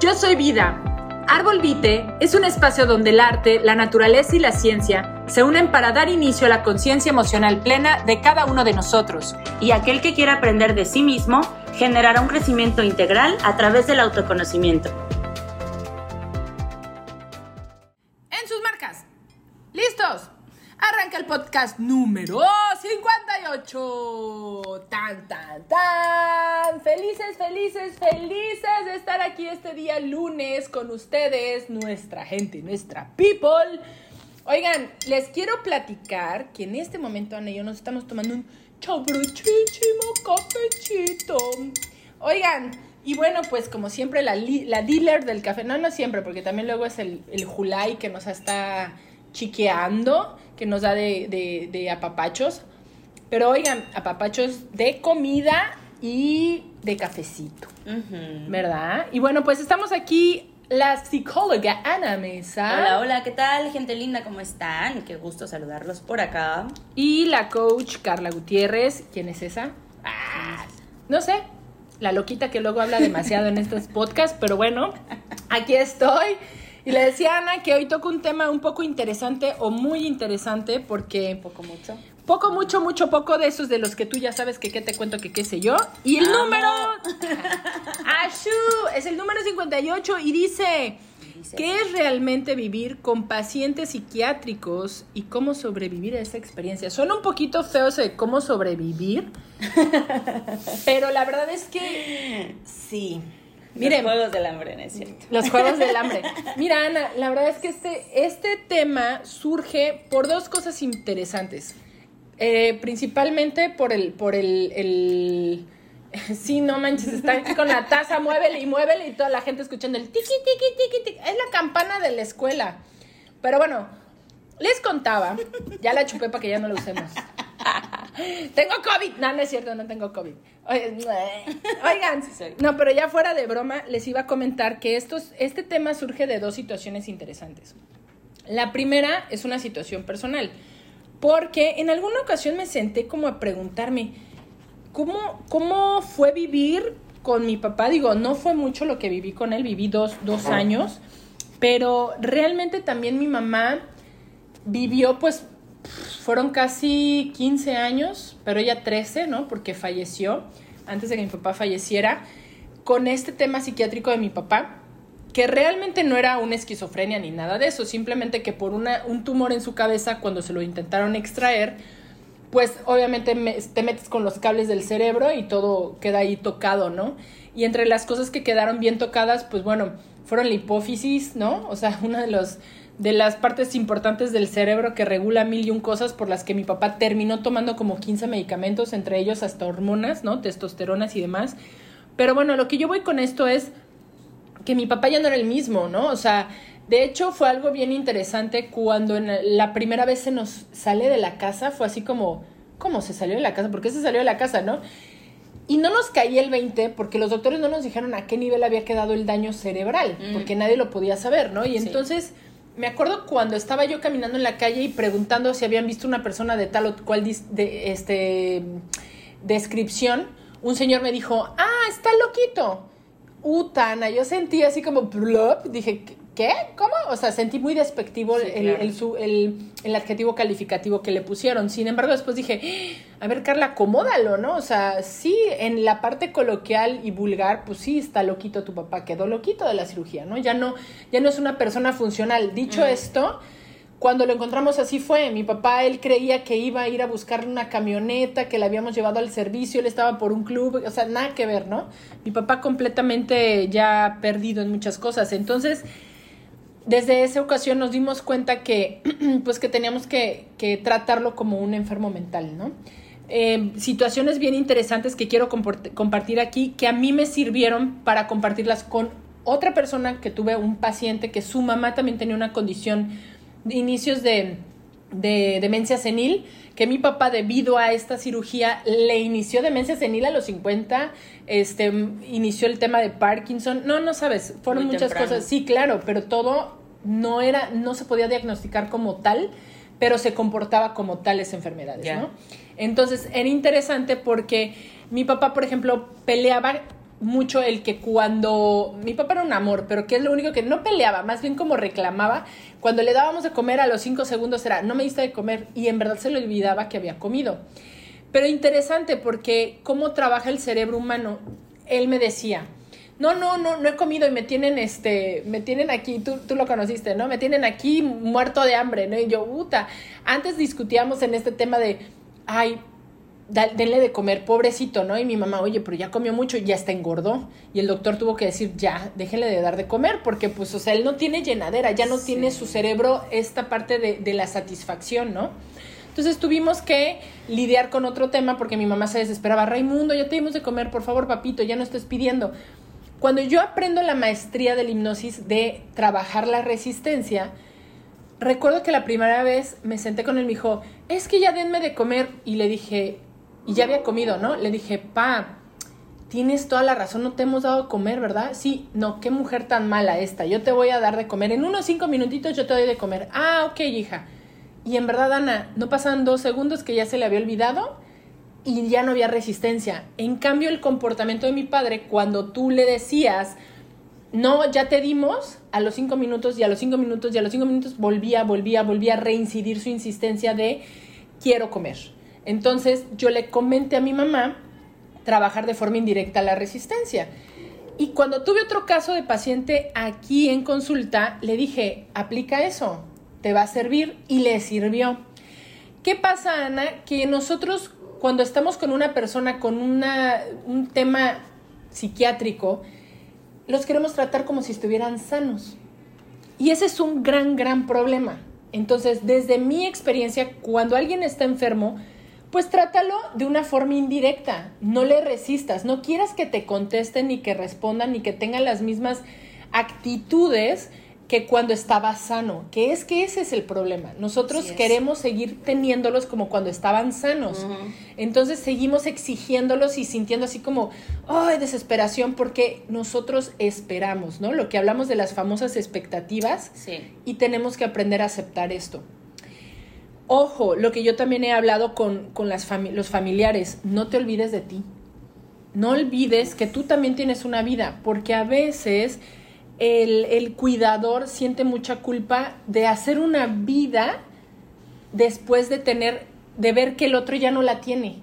Yo soy Vida. Árbol Vite es un espacio donde el arte, la naturaleza y la ciencia se unen para dar inicio a la conciencia emocional plena de cada uno de nosotros. Y aquel que quiera aprender de sí mismo generará un crecimiento integral a través del autoconocimiento. En sus marcas. ¿Listos? Arranca el podcast número 58. Tan, tan, tan. Felices, felices, felices de estar aquí este día lunes con ustedes, nuestra gente, nuestra people. Oigan, les quiero platicar que en este momento Ana y yo nos estamos tomando un chabruchísimo cafecito. Oigan, y bueno, pues como siempre la, la dealer del café, no, no siempre, porque también luego es el, el Julai que nos está chiqueando que nos da de, de, apapachos. Pero oigan, apapachos de comida y de cafecito. ¿Verdad? Y bueno, pues estamos aquí la psicóloga Ana Mesa. Hola, hola, ¿qué tal, gente linda? ¿Cómo están? Qué gusto saludarlos por acá. Y la coach Carla Gutiérrez. ¿Quién es esa? Ah, no sé, la loquita que luego habla demasiado en estos podcasts, pero bueno, aquí estoy. Y le decía a Ana que hoy toco un tema un poco interesante o muy interesante porque... Poco mucho. Poco, mucho, mucho, poco de esos de los que tú ya sabes que qué te cuento, que qué sé yo. Y el número... ¡Ashu! Es el número 58 y dice... ¿Qué es realmente vivir con pacientes psiquiátricos y cómo sobrevivir a esa experiencia? Suena un poquito feo eso de cómo sobrevivir, pero la verdad es que sí. Miren, los juegos del hambre, ¿no es cierto? Los juegos del hambre. Mira, Ana, la verdad es que este, este tema surge por dos cosas interesantes. Eh, principalmente por el, por el, el Sí, no manches, está aquí con la taza, muévele y muévele y toda la gente escuchando el tiki, tiki, tiki, tiki. Es la campana de la escuela. Pero bueno, les contaba, ya la chupé para que ya no la usemos. tengo COVID. No, no es cierto, no tengo COVID. Oigan, no, pero ya fuera de broma, les iba a comentar que estos, este tema surge de dos situaciones interesantes. La primera es una situación personal, porque en alguna ocasión me senté como a preguntarme, ¿cómo, cómo fue vivir con mi papá? Digo, no fue mucho lo que viví con él, viví dos, dos años, pero realmente también mi mamá vivió pues fueron casi 15 años, pero ella 13, ¿no? Porque falleció antes de que mi papá falleciera, con este tema psiquiátrico de mi papá, que realmente no era una esquizofrenia ni nada de eso, simplemente que por una, un tumor en su cabeza, cuando se lo intentaron extraer, pues obviamente te metes con los cables del cerebro y todo queda ahí tocado, ¿no? Y entre las cosas que quedaron bien tocadas, pues bueno, fueron la hipófisis, ¿no? O sea, una de los de las partes importantes del cerebro que regula mil y un cosas por las que mi papá terminó tomando como 15 medicamentos, entre ellos hasta hormonas, ¿no? Testosteronas y demás. Pero bueno, lo que yo voy con esto es que mi papá ya no era el mismo, ¿no? O sea, de hecho fue algo bien interesante cuando en la primera vez se nos sale de la casa, fue así como, ¿cómo se salió de la casa? ¿Por qué se salió de la casa, no? Y no nos caía el 20 porque los doctores no nos dijeron a qué nivel había quedado el daño cerebral, mm. porque nadie lo podía saber, ¿no? Y entonces me acuerdo cuando estaba yo caminando en la calle y preguntando si habían visto una persona de tal o cual de, este, descripción, un señor me dijo, ah, está loquito. Utana, yo sentí así como, dije, ¿qué? ¿Cómo? O sea, sentí muy despectivo el, el, adjetivo calificativo que le pusieron. Sin embargo, después dije, a ver, Carla, acomódalo, ¿no? O sea, sí, en la parte coloquial y vulgar, pues sí, está loquito tu papá, quedó loquito de la cirugía, ¿no? Ya no, ya no es una persona funcional. Dicho esto, cuando lo encontramos así fue. Mi papá, él creía que iba a ir a buscar una camioneta, que le habíamos llevado al servicio, él estaba por un club, o sea, nada que ver, ¿no? Mi papá completamente ya perdido en muchas cosas. Entonces, desde esa ocasión nos dimos cuenta que, pues que teníamos que, tratarlo como un enfermo mental, ¿no? Eh, situaciones bien interesantes que quiero compartir aquí, que a mí me sirvieron para compartirlas con otra persona que tuve un paciente que su mamá también tenía una condición inicios de, de demencia senil, que mi papá debido a esta cirugía le inició demencia senil a los 50, este, inició el tema de Parkinson, no, no sabes, fueron muchas cosas, sí, claro, pero todo no era, no se podía diagnosticar como tal, pero se comportaba como tales enfermedades, ¿no? Entonces era interesante porque mi papá, por ejemplo, peleaba mucho el que cuando mi papá era un amor, pero que es lo único que no peleaba, más bien como reclamaba, cuando le dábamos de comer a los cinco segundos era, no me diste de comer y en verdad se le olvidaba que había comido. Pero interesante porque cómo trabaja el cerebro humano, él me decía, no, no, no, no he comido y me tienen, este, me tienen aquí, tú, tú lo conociste, ¿no? Me tienen aquí muerto de hambre, ¿no? Y yo, puta, antes discutíamos en este tema de, ay, denle de comer, pobrecito, ¿no? Y mi mamá, oye, pero ya comió mucho y ya está engordó. Y el doctor tuvo que decir, ya, déjenle de dar de comer, porque pues, o sea, él no tiene llenadera, ya no tiene su cerebro esta parte de, de la satisfacción, ¿no? Entonces tuvimos que lidiar con otro tema porque mi mamá se desesperaba, Raimundo, ya te dimos de comer, por favor, papito, ya no estés pidiendo. Cuando yo aprendo la maestría de la hipnosis de trabajar la resistencia, recuerdo que la primera vez me senté con él y me dijo, es que ya denme de comer. Y le dije, y ya había comido, ¿no? Le dije, pa, tienes toda la razón, no te hemos dado de comer, ¿verdad? Sí, no, qué mujer tan mala esta, yo te voy a dar de comer, en unos cinco minutitos yo te doy de comer. Ah, ok, hija. Y en verdad, Ana, no pasan dos segundos que ya se le había olvidado y ya no había resistencia. En cambio, el comportamiento de mi padre, cuando tú le decías, no, ya te dimos, a los cinco minutos y a los cinco minutos y a los cinco minutos volvía, volvía, volvía a reincidir su insistencia de quiero comer. Entonces yo le comenté a mi mamá trabajar de forma indirecta la resistencia. Y cuando tuve otro caso de paciente aquí en consulta, le dije, aplica eso, te va a servir y le sirvió. ¿Qué pasa, Ana? Que nosotros cuando estamos con una persona con una, un tema psiquiátrico, los queremos tratar como si estuvieran sanos. Y ese es un gran, gran problema. Entonces, desde mi experiencia, cuando alguien está enfermo, pues trátalo de una forma indirecta, no le resistas, no quieras que te contesten ni que respondan ni que tengan las mismas actitudes que cuando estaba sano, que es que ese es el problema. Nosotros queremos seguir teniéndolos como cuando estaban sanos. Entonces seguimos exigiéndolos y sintiendo así como, ay, desesperación, porque nosotros esperamos, ¿no? Lo que hablamos de las famosas expectativas y tenemos que aprender a aceptar esto. Ojo, lo que yo también he hablado con, las los familiares, no te olvides de ti. No olvides que tú también tienes una vida, porque a veces el, cuidador siente mucha culpa de hacer una vida después de tener, de ver que el otro ya no la tiene.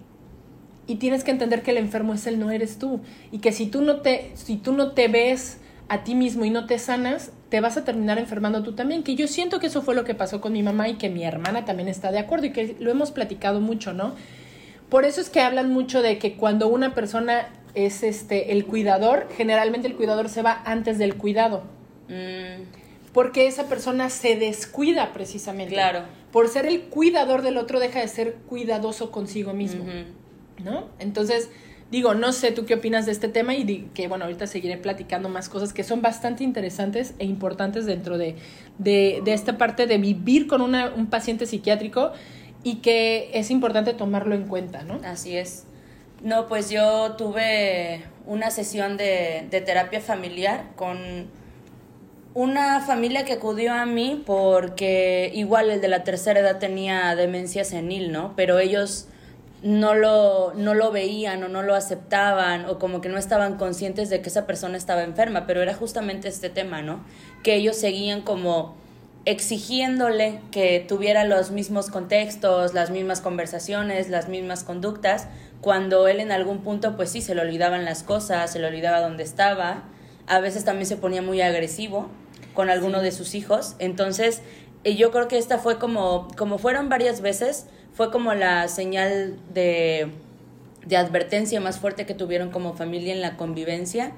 Y tienes que entender que el enfermo es él, no eres tú. Y que si tú no te, si tú no te ves a ti mismo y no te sanas, te vas a terminar enfermando tú también. Que yo siento que eso fue lo que pasó con mi mamá y que mi hermana también está de acuerdo y que lo hemos platicado mucho, ¿no? Por eso es que hablan mucho de que cuando una persona es este el cuidador, generalmente el cuidador se va antes del cuidado. Mm. Porque esa persona se descuida precisamente. Claro. Por ser el cuidador del otro deja de ser cuidadoso consigo mismo. ¿No? Entonces, digo, no sé tú qué opinas de este tema y que bueno, ahorita seguiré platicando más cosas que son bastante interesantes e importantes dentro de, de, de esta parte de vivir con una, un paciente psiquiátrico y que es importante tomarlo en cuenta, ¿no? Así es. No, pues yo tuve una sesión de, terapia familiar con una familia que acudió a mí porque igual el de la tercera edad tenía demencia senil, ¿no? Pero ellos no lo, no lo veían o no lo aceptaban o como que no estaban conscientes de que esa persona estaba enferma, pero era justamente este tema, ¿no? Que ellos seguían como exigiéndole que tuviera los mismos contextos, las mismas conversaciones, las mismas conductas, cuando él en algún punto pues sí se le olvidaban las cosas, se le olvidaba dónde estaba, a veces también se ponía muy agresivo con alguno de sus hijos, entonces eh, yo creo que esta fue como, como fueron varias veces, fue como la señal de, de advertencia más fuerte que tuvieron como familia en la convivencia,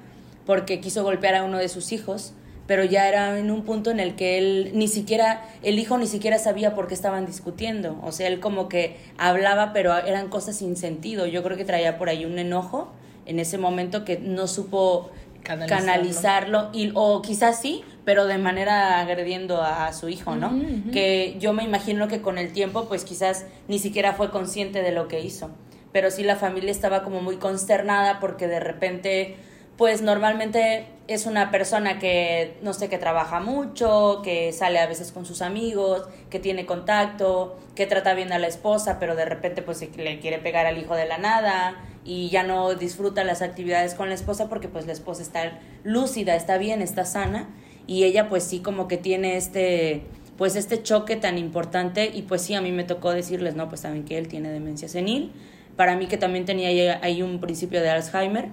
porque quiso golpear a uno de sus hijos pero ya era en un punto en el que él ni siquiera, el hijo ni siquiera sabía por qué estaban discutiendo. O sea, él como que hablaba, pero eran cosas sin sentido. Yo creo que traía por ahí un enojo en ese momento que no supo canalizarlo, y, o quizás sí, pero de manera agrediendo a, su hijo, ¿no? Que yo me imagino que con el tiempo, pues quizás ni siquiera fue consciente de lo que hizo. Pero sí la familia estaba como muy consternada porque de repente pues normalmente es una persona que, no sé, que trabaja mucho, que sale a veces con sus amigos, que tiene contacto, que trata bien a la esposa, pero de repente pues le quiere pegar al hijo de la nada y ya no disfruta las actividades con la esposa porque pues la esposa está lúcida, está bien, está sana y ella pues sí como que tiene este pues este choque tan importante y pues sí a mí me tocó decirles, no, pues saben que él tiene demencia senil, para mí que también tenía ahí un principio de Alzheimer,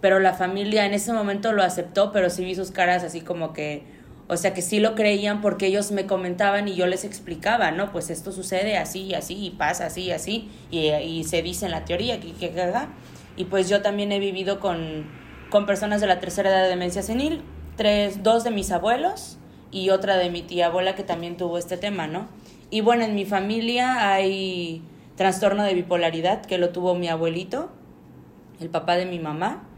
pero la familia en ese momento lo aceptó, pero sí vi sus caras así como que o sea que sí lo creían porque ellos me comentaban y yo les explicaba, ¿no? Pues esto sucede así y así y pasa así y así y, y se dice en la teoría que, que, que, y pues yo también he vivido con, con personas de la tercera edad de demencia senil, tres, dos de mis abuelos y otra de mi tía abuela que también tuvo este tema, ¿no? Y bueno, en mi familia hay trastorno de bipolaridad que lo tuvo mi abuelito, el papá de mi mamá,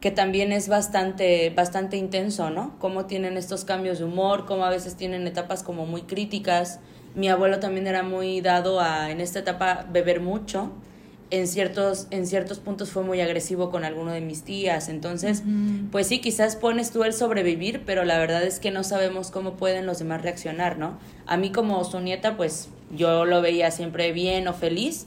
que también es bastante, bastante intenso, ¿no? Cómo tienen estos cambios de humor, cómo a veces tienen etapas como muy críticas. Mi abuelo también era muy dado a, en esta etapa, beber mucho. En ciertos, en ciertos puntos fue muy agresivo con alguno de mis tías. Entonces, pues sí, quizás pones tú el sobrevivir, pero la verdad es que no sabemos cómo pueden los demás reaccionar, ¿no? A mí como su nieta, pues yo lo veía siempre bien o feliz.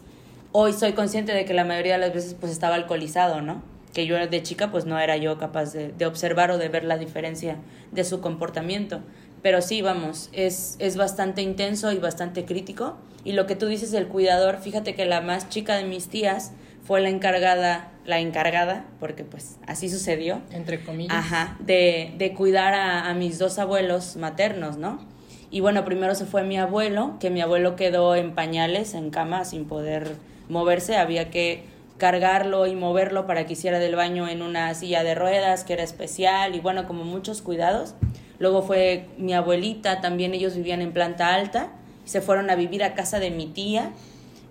Hoy soy consciente de que la mayoría de las veces pues estaba alcoholizado, ¿no? que yo de chica pues no era yo capaz de, de, observar o de ver la diferencia de su comportamiento. Pero sí, vamos, es, es bastante intenso y bastante crítico. Y lo que tú dices del cuidador, fíjate que la más chica de mis tías fue la encargada, la encargada, porque pues así sucedió. Entre comillas. Ajá, de, de cuidar a, a mis dos abuelos maternos, ¿no? Y bueno, primero se fue mi abuelo, que mi abuelo quedó en pañales, en cama, sin poder moverse. Había que cargarlo y moverlo para que hiciera del baño en una silla de ruedas que era especial y bueno, como muchos cuidados. Luego fue mi abuelita, también ellos vivían en planta alta, se fueron a vivir a casa de mi tía,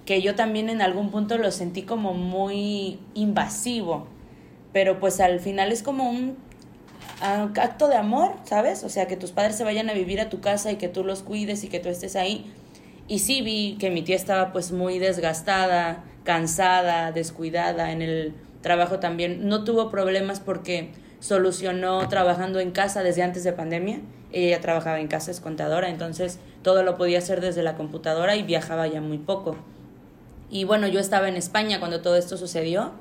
que yo también en algún punto lo sentí como muy invasivo, pero pues al final es como un acto de amor, ¿sabes? O sea, que tus padres se vayan a vivir a tu casa y que tú los cuides y que tú estés ahí. Y sí vi que mi tía estaba pues muy desgastada, cansada, descuidada en el trabajo también. No tuvo problemas porque solucionó trabajando en casa desde antes de pandemia. Ella ya trabajaba en casa, es contadora, entonces todo lo podía hacer desde la computadora y viajaba ya muy poco. Y bueno, yo estaba en España cuando todo esto sucedió,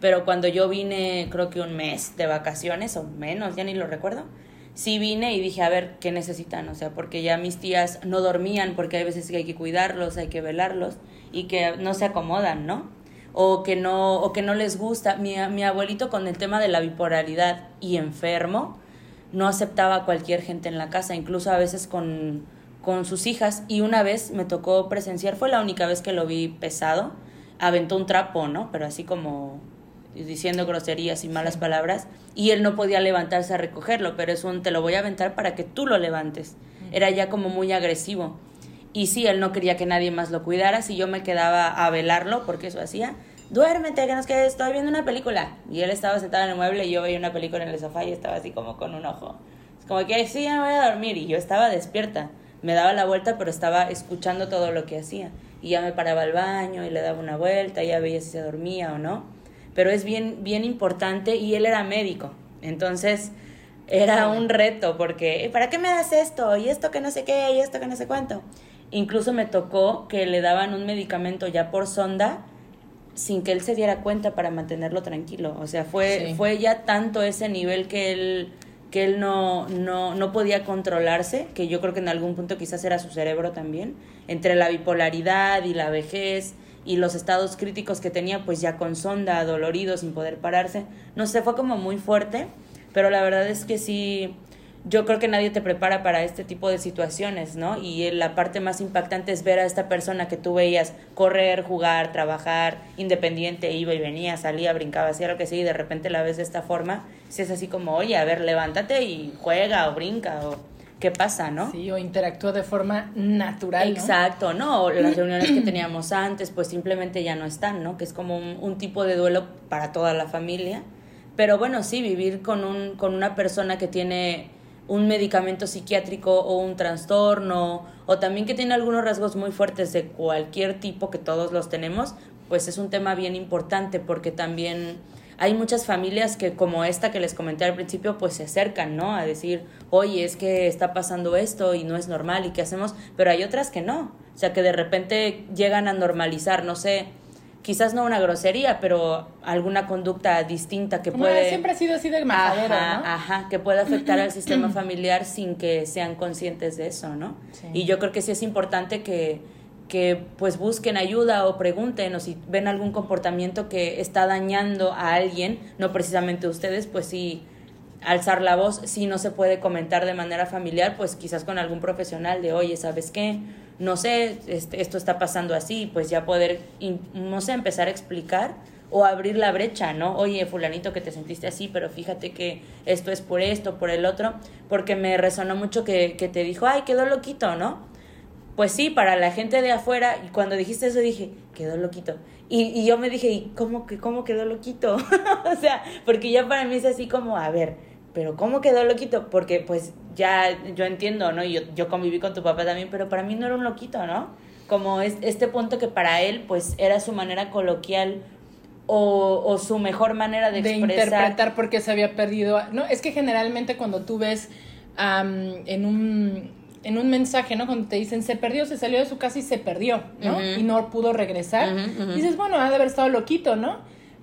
pero cuando yo vine, creo que un mes de vacaciones o menos, ya ni lo recuerdo, sí vine y dije, a ver, ¿qué necesitan? O sea, porque ya mis tías no dormían, porque hay veces que hay que cuidarlos, hay que velarlos y que no se acomodan, ¿no? O que no, o que no les gusta. Mi, mi abuelito con el tema de la bipolaridad y enfermo, no aceptaba a cualquier gente en la casa, incluso a veces con, con sus hijas. Y una vez me tocó presenciar, fue la única vez que lo vi pesado, aventó un trapo, ¿no? Pero así como diciendo groserías y malas palabras y él no podía levantarse a recogerlo, pero es un te lo voy a aventar para que tú lo levantes. Era ya como muy agresivo. Y sí, él no quería que nadie más lo cuidara, si yo me quedaba a velarlo, porque eso hacía, duérmete, que nos quede, estoy viendo una película. Y él estaba sentado en el mueble y yo veía una película en el sofá y estaba así como con un ojo. Es como que, sí, ya me voy a dormir. Y yo estaba despierta. Me daba la vuelta, pero estaba escuchando todo lo que hacía. Y ya me paraba al baño y le daba una vuelta, y ya veía si se dormía o no pero es bien, bien importante y él era médico. Entonces era un reto porque, ¿para qué me das esto? Y esto que no sé qué, y esto que no sé cuánto. Incluso me tocó que le daban un medicamento ya por sonda sin que él se diera cuenta para mantenerlo tranquilo. O sea, fue, fue ya tanto ese nivel que él, que él no, no, no podía controlarse, que yo creo que en algún punto quizás era su cerebro también, entre la bipolaridad y la vejez y los estados críticos que tenía pues ya con sonda, dolorido, sin poder pararse. No sé, fue como muy fuerte, pero la verdad es que sí, yo creo que nadie te prepara para este tipo de situaciones, ¿no? Y la parte más impactante es ver a esta persona que tú veías correr, jugar, trabajar, independiente, iba y venía, salía, brincaba, hacía lo que sí, y de repente la ves de esta forma, si es así como, oye, a ver, levántate y juega o brinca o qué pasa, ¿no? Sí, o interactúa de forma natural. Exacto, ¿no? las reuniones que teníamos antes, pues simplemente ya no están, ¿no? Que es como un, tipo de duelo para toda la familia. Pero bueno, sí, vivir con, un, con una persona que tiene un medicamento psiquiátrico o un trastorno, o también que tiene algunos rasgos muy fuertes de cualquier tipo que todos los tenemos, pues es un tema bien importante porque también hay muchas familias que como esta que les comenté al principio, pues se acercan, ¿no? A decir, oye, es que está pasando esto y no es normal y qué hacemos, pero hay otras que no, o sea, que de repente llegan a normalizar, no sé, quizás no una grosería, pero alguna conducta distinta que puede... siempre ha sido así de majadero, Ajá, ¿no? ajá, que puede afectar al sistema familiar sin que sean conscientes de eso, ¿no? Sí. Y yo creo que sí es importante que, que pues busquen ayuda o pregunten o si ven algún comportamiento que está dañando a alguien, no precisamente ustedes, pues sí alzar la voz, si no se puede comentar de manera familiar, pues quizás con algún profesional de, oye, ¿sabes qué? No sé, este, esto está pasando así, pues ya poder, no sé, empezar a explicar o abrir la brecha, ¿no? Oye, fulanito, que te sentiste así, pero fíjate que esto es por esto, por el otro, porque me resonó mucho que, que te dijo, ay, quedó loquito, ¿no? Pues sí, para la gente de afuera, y cuando dijiste eso dije, quedó loquito. Y, y yo me dije, ¿y cómo, que, cómo quedó loquito? o sea, porque ya para mí es así como, a ver, pero ¿cómo quedó loquito? Porque pues ya yo entiendo, ¿no? Yo, yo conviví con tu papá también, pero para mí no era un loquito, ¿no? Como es, este punto que para él pues era su manera coloquial o, o su mejor manera de, de expresar. interpretar por qué se había perdido. No, es que generalmente cuando tú ves am, en un en un mensaje, ¿no? Cuando te dicen se perdió, se salió de su casa y se perdió, ¿no? Y no pudo regresar. Dices, bueno, ha de haber estado loquito, ¿no?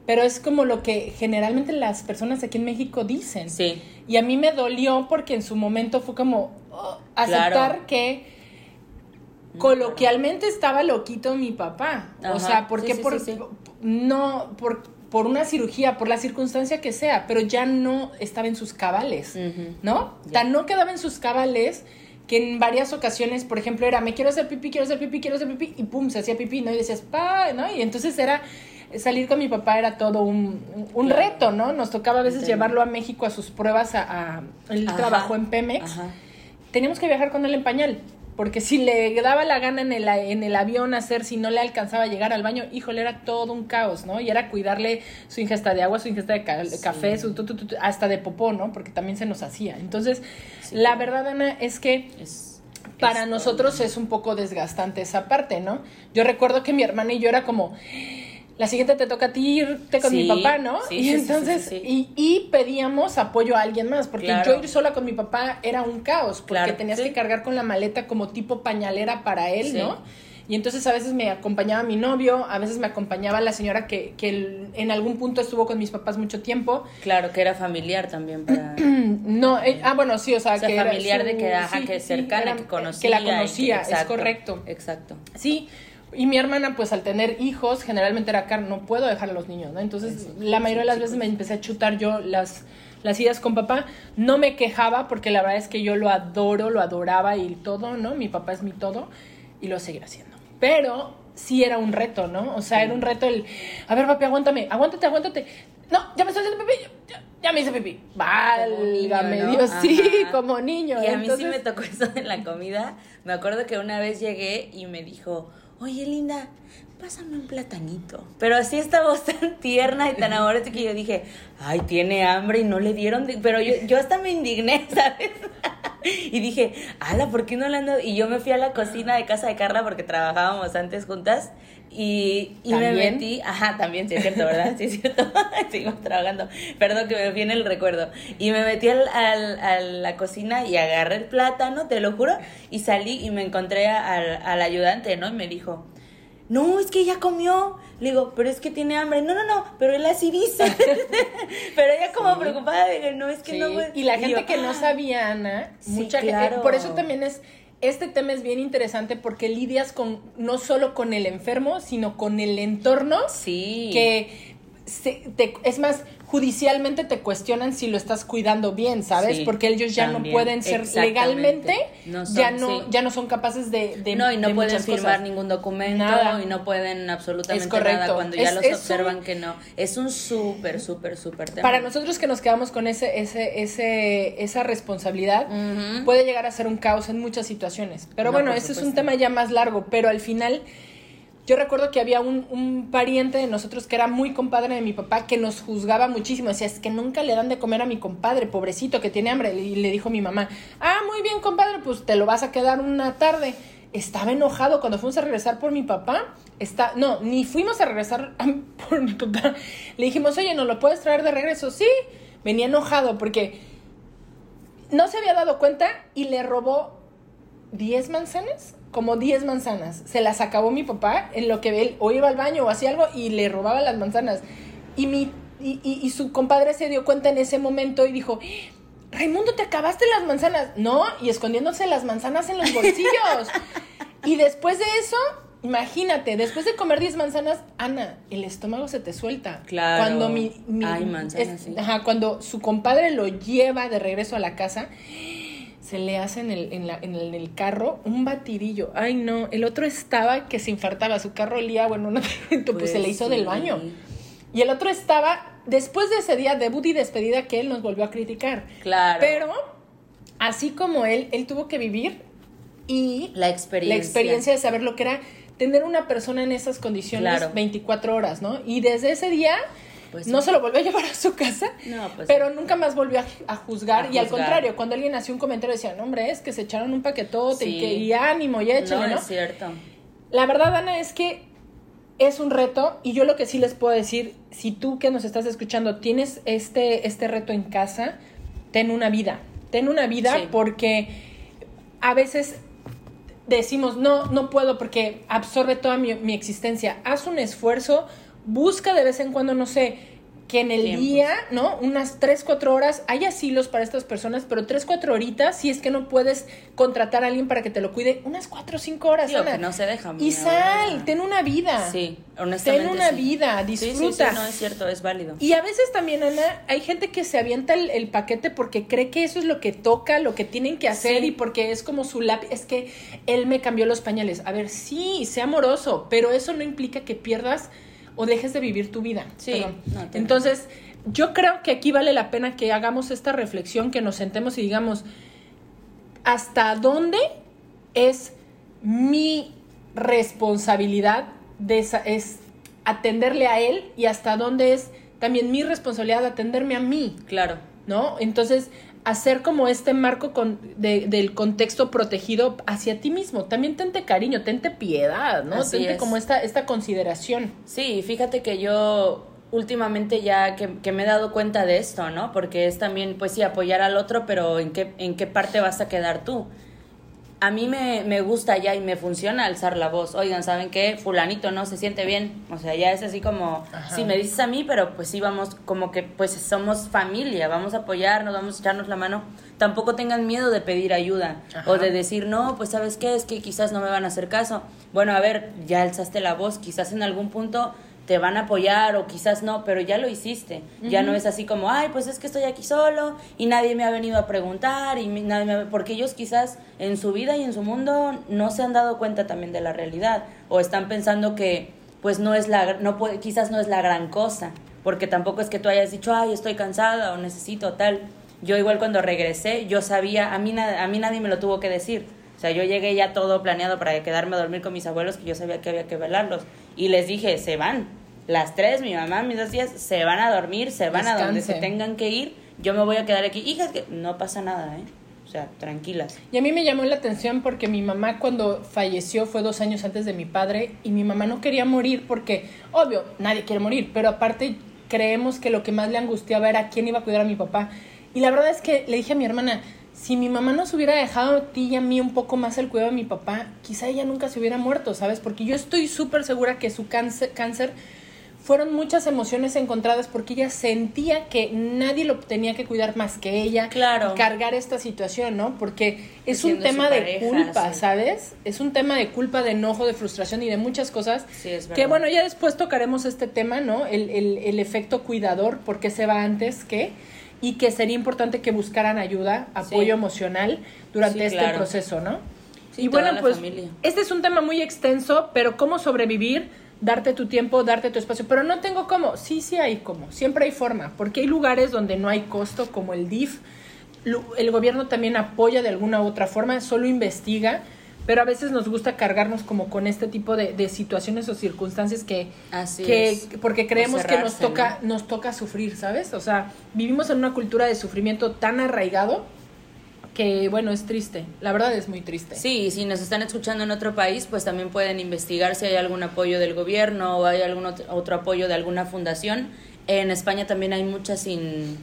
Pero es como lo que generalmente las personas aquí en México dicen. Sí, Y a mí me dolió porque en su momento fue como oh, aceptar Claro. que coloquialmente estaba loquito mi papá. Ajá. O sea, porque Sí, sí, por sí, sí. no por por una cirugía, por la circunstancia que sea, pero ya no estaba en sus cabales. ¿no? Tan no quedaba en sus cabales que en varias ocasiones, por ejemplo, era me quiero hacer pipí, quiero hacer pipí, quiero hacer pipí y pum, se hacía pipí, ¿no? Y decías, "Pa", ¿no? Y entonces era salir con mi papá era todo un, un Claro. reto, ¿no? Nos tocaba a veces Entiendo. llevarlo a México a sus pruebas a, a- él Ajá. trabajó en Pemex. Ajá. Teníamos que viajar con él en pañal, porque si le daba la gana en el, en el avión hacer, si no le alcanzaba a llegar al baño, híjole, era todo un caos, ¿no? Y era cuidarle su ingesta de agua, su ingesta de ca- Sí. café, su tu, tu, tu, tu, hasta de popó, ¿no? Porque también se nos hacía. Entonces, Sí, la verdad, Ana, es que Es- para nosotros es un poco desgastante esa parte, ¿no? Yo recuerdo que mi hermana y yo era como, la siguiente te toca a ti irte con Sí, mi papá, ¿no? sí, y sí, entonces. Y, y pedíamos apoyo a alguien más, porque Claro. yo ir sola con mi papá era un caos, porque Claro, tenías que cargar con la maleta como tipo pañalera para él. ¿no? Y entonces a veces me acompañaba mi novio, a veces me acompañaba la señora que, que en algún punto estuvo con mis papás mucho tiempo. Claro, que era familiar también para... No, eh, ah, bueno, sí, o sea, O sea, que era familiar su- de que, ajá, que cercana, era- que conocía. Que la que- conocía, es exacto, correcto. Exacto. Sí, y mi hermana, pues al tener hijos, generalmente era acá, no puedo dejar a los niños, ¿no? Entonces, Sí, la mayoría de las veces me empecé a chutar yo las, las idas con papá. No me quejaba porque la verdad es que yo lo adoro, lo adoraba y todo, ¿no? Mi papá es mi todo y lo seguirá haciendo. Pero sí era un reto, ¿no? O sea, era un reto el, a ver, papi, aguántame, aguántate, aguántate. No, ya me estoy haciendo pipí, ya, ya me hice pipí. Válgame niño, ¿no? Dios, sí, como niño. Y a mí sí me tocó eso de la comida. Me acuerdo que una vez llegué y me dijo, oye Linda, pásame un platanito. Pero así esta voz tan tierna y tan amorosa que yo dije, ay, tiene hambre y no le dieron. de-". Pero yo, yo hasta me indigné, ¿sabes? Y dije, ala, ¿por qué no le han dado? Y yo me fui a la cocina de casa de Carla porque trabajábamos antes juntas. Y, y me metí, ajá, también, sí es cierto, ¿verdad? Sí es cierto, seguimos trabajando. Perdón que me viene el recuerdo. Y me metí al, al- a la cocina y agarré el plátano, te lo juro, y salí y me encontré al, al ayudante, ¿no? Y me dijo, no, es que ya comió. Le digo, pero es que tiene hambre. No, no, no, pero él así dice. pero ella como Sí. preocupada, dije, no, es que Sí, no puede". Y la gente que no "Ah". sabía, Ana, Sí, mucha gente, claro. por eso también es, este tema es bien interesante porque lidias con, no solo con el enfermo, sino con el entorno, Sí. que se- te- es más, judicialmente te cuestionan si lo estás cuidando bien, ¿sabes? Sí, porque ellos ya también, no pueden ser legalmente, No son, ya no, sí. ya no son capaces de, de no, y no de pueden firmar cosas. ningún documento Nada. y no pueden absolutamente Es correcto. nada cuando ya Es- los es observan un- que no. Es un súper, súper, súper tema. Para nosotros que nos quedamos con ese, ese, ese, esa responsabilidad, puede llegar a ser un caos en muchas situaciones. Pero No, bueno, ese es un tema ya más largo, pero al final yo recuerdo que había un, pariente de nosotros que era muy compadre de mi papá que nos juzgaba muchísimo. Decía, es que nunca le dan de comer a mi compadre, pobrecito, que tiene hambre. Y le dijo mi mamá, ah, muy bien, compadre, pues te lo vas a quedar una tarde. Estaba enojado cuando fuimos a regresar por mi papá. Está, no, ni fuimos a regresar por mi papá. Le dijimos, oye, ¿no lo puedes traer de regreso? Sí. Venía enojado porque no se había dado cuenta y le robó 10 manzanas como 10 manzanas. Se las acabó mi papá en lo que él o iba al baño o hacía algo y le robaba las manzanas. Y, mi, y, y, su compadre se dio cuenta en ese momento y dijo, Raimundo, ¿te acabaste las manzanas? No, y escondiéndose las manzanas en los bolsillos. y después de eso, imagínate, después de comer 10 manzanas, Ana, el estómago se te suelta. Claro. Cuando mi, Ay, manzanas, sí. ajá, cuando su compadre lo lleva de regreso a la casa, se le hace en el, en, la, en, el, en el carro un batidillo. Ay, no, el otro estaba que se infartaba, su carro olía, bueno, no, pues, pues se le hizo sí. del baño. Y el otro estaba, después de ese día, debut y despedida, que él nos volvió a criticar. Claro. Pero, así como él, él tuvo que vivir y la experiencia. la experiencia de saber lo que era tener una persona en esas condiciones Claro. 24 horas, ¿no? Y desde ese día Pues no sí. se lo volvió a llevar a su casa, No, pues pero nunca más volvió a, a juzgar. A Y al contrario, cuando alguien hacía un comentario decía, no, hombre, es que se echaron un paquetote y, que, y ánimo, y échale, no, ¿no? es cierto. La verdad, Ana, es que es un reto y yo lo que sí les puedo decir, si tú que nos estás escuchando tienes este, este reto en casa, ten una vida, ten una vida Sí. porque a veces decimos, no, no puedo porque absorbe toda mi, mi existencia. Haz un esfuerzo, busca de vez en cuando, no sé, que en el Tiempos. día, ¿no? Unas 3, 4 horas, hay asilos para estas personas, pero 3, 4 horitas, si es que no puedes contratar a alguien para que te lo cuide, unas 4 o 5 horas, Sí, Ana. que no se dejan. Y sal, ten una vida. Sí, honestamente. Ten una sí. vida, disfruta. Sí, no, es cierto, es válido. Y a veces también, Ana, hay gente que se avienta el, el paquete porque cree que eso es lo que toca, lo que tienen que hacer y porque es como su lápiz. Es que él me cambió los pañales. A ver, sí, sea amoroso, pero eso no implica que pierdas o dejes de vivir tu vida. Sí, no, Entonces, yo creo que aquí vale la pena que hagamos esta reflexión, que nos sentemos y digamos, ¿hasta dónde es mi responsabilidad de esa, es atenderle a él y hasta dónde es también mi responsabilidad de atenderme a mí, Claro. ¿no? Entonces, hacer como este marco con, de- del contexto protegido hacia ti mismo. También tente cariño, tente piedad, ¿no? Así tente es. como esta, esta consideración. Sí, fíjate que yo últimamente ya que, que me he dado cuenta de esto, ¿no? Porque es también, pues sí, apoyar al otro, pero ¿en qué, en qué parte vas a quedar tú? A mí me, me gusta ya y me funciona alzar la voz. Oigan, ¿saben qué? Fulanito no se siente bien. O sea, ya es así como, Ajá. sí, me dices a mí, pero pues sí vamos, como que pues somos familia, vamos a apoyarnos, vamos a echarnos la mano. Tampoco tengan miedo de pedir ayuda Ajá. o de decir, no, pues sabes qué, es que quizás no me van a hacer caso. Bueno, a ver, ya alzaste la voz, quizás en algún punto te van a apoyar o quizás no, pero ya lo hiciste. Ya no es así como, ay, pues es que estoy aquí solo y nadie me ha venido a preguntar y nadie me ha-". porque ellos quizás en su vida y en su mundo no se han dado cuenta también de la realidad o están pensando que pues no es la no puede, quizás no es la gran cosa, porque tampoco es que tú hayas dicho, "Ay, estoy cansada o necesito tal." Yo igual cuando regresé, yo sabía, a mí a mí nadie me lo tuvo que decir. O sea, yo llegué ya todo planeado para quedarme a dormir con mis abuelos, que yo sabía que había que velarlos. Y les dije, se van. Las tres, mi mamá, mis dos tías, se van a dormir, se van a donde se tengan que ir. Yo me voy a quedar aquí. Hijas, que no pasa nada, ¿eh? O sea, tranquilas. Y a mí me llamó la atención porque mi mamá cuando falleció fue dos años antes de mi padre y mi mamá no quería morir porque, obvio, nadie quiere morir, pero aparte creemos que lo que más le angustiaba era quién iba a cuidar a mi papá. Y la verdad es que le dije a mi hermana, si mi mamá nos hubiera dejado a ti y a mí un poco más el cuidado de mi papá, quizá ella nunca se hubiera muerto, ¿sabes? Porque yo estoy súper segura que su cáncer, cáncer fueron muchas emociones encontradas porque ella sentía que nadie lo tenía que cuidar más que ella. Claro. Cargar esta situación, ¿no? Porque es un Siendo tema de pareja, culpa, sí. ¿sabes? Es un tema de culpa, de enojo, de frustración y de muchas cosas. Sí, es Que verdad. bueno, ya después tocaremos este tema, ¿no? El, el, el efecto cuidador, por qué se va antes que. Y que sería importante que buscaran ayuda, apoyo Sí. emocional durante Sí, este claro. proceso, ¿no? Sí, y bueno, pues familia. este es un tema muy extenso, pero cómo sobrevivir, darte tu tiempo, darte tu espacio. Pero no tengo cómo. Sí, sí hay cómo. Siempre hay forma. Porque hay lugares donde no hay costo, como el DIF. El gobierno también apoya de alguna u otra forma, solo investiga. Pero a veces nos gusta cargarnos como con este tipo de, de situaciones o circunstancias que, Así que es. porque creemos que nos toca, nos toca sufrir, ¿sabes? O sea, vivimos en una cultura de sufrimiento tan arraigado que, bueno, es triste. La verdad es muy triste. Sí, y si nos están escuchando en otro país, pues también pueden investigar si hay algún apoyo del gobierno o hay algún ot- otro apoyo de alguna fundación. En España también hay muchas sin,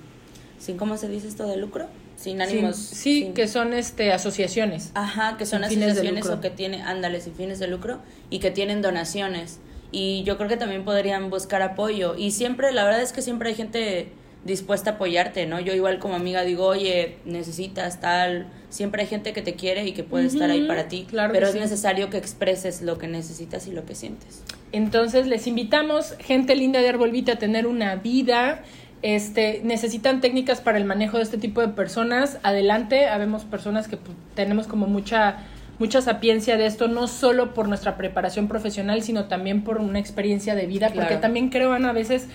sin ¿cómo se dice esto de lucro? Sin ánimos. sí, sin- que son este asociaciones. Ajá, que son asociaciones o que tienen, ándale, sin fines de lucro y que tienen donaciones. Y yo creo que también podrían buscar apoyo. Y siempre, la verdad es que siempre hay gente dispuesta a apoyarte, ¿no? Yo igual como amiga digo, oye, necesitas tal, siempre hay gente que te quiere y que puede estar ahí para ti, claro pero es sí. necesario que expreses lo que necesitas y lo que sientes. Entonces les invitamos, gente linda de Arbolvita, a tener una vida. Este, necesitan técnicas para el manejo de este tipo de personas. Adelante, habemos personas que pues, tenemos como mucha mucha sapiencia de esto, no solo por nuestra preparación profesional, sino también por una experiencia de vida, porque también creo, Ana, a veces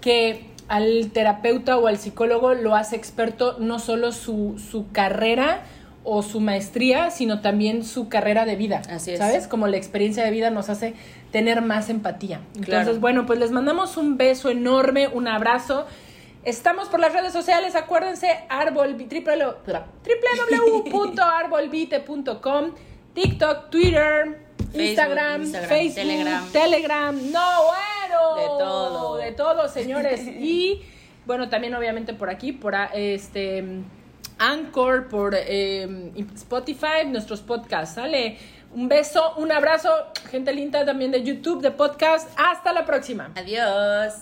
que al terapeuta o al psicólogo lo hace experto no solo su, su carrera o su maestría, sino también su carrera de vida. Así es. ¿Sabes? Como la experiencia de vida nos hace tener más empatía. Entonces, Claro. bueno, pues les mandamos un beso enorme, un abrazo. Estamos por las redes sociales, acuérdense, árbol, triple- www.arbolvite.com, TikTok, Twitter, Facebook, Instagram, Instagram, Facebook, Telegram. Telegram, no, bueno. De todo. De todo, señores. y bueno, también obviamente por aquí, por este Anchor, por eh, Spotify, nuestros podcasts, ¿sale? Un beso, un abrazo, gente linda también de YouTube, de podcast. Hasta la próxima. Adiós.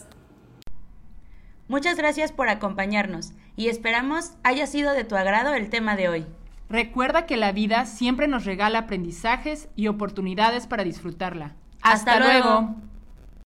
Muchas gracias por acompañarnos y esperamos haya sido de tu agrado el tema de hoy. Recuerda que la vida siempre nos regala aprendizajes y oportunidades para disfrutarla. Hasta luego.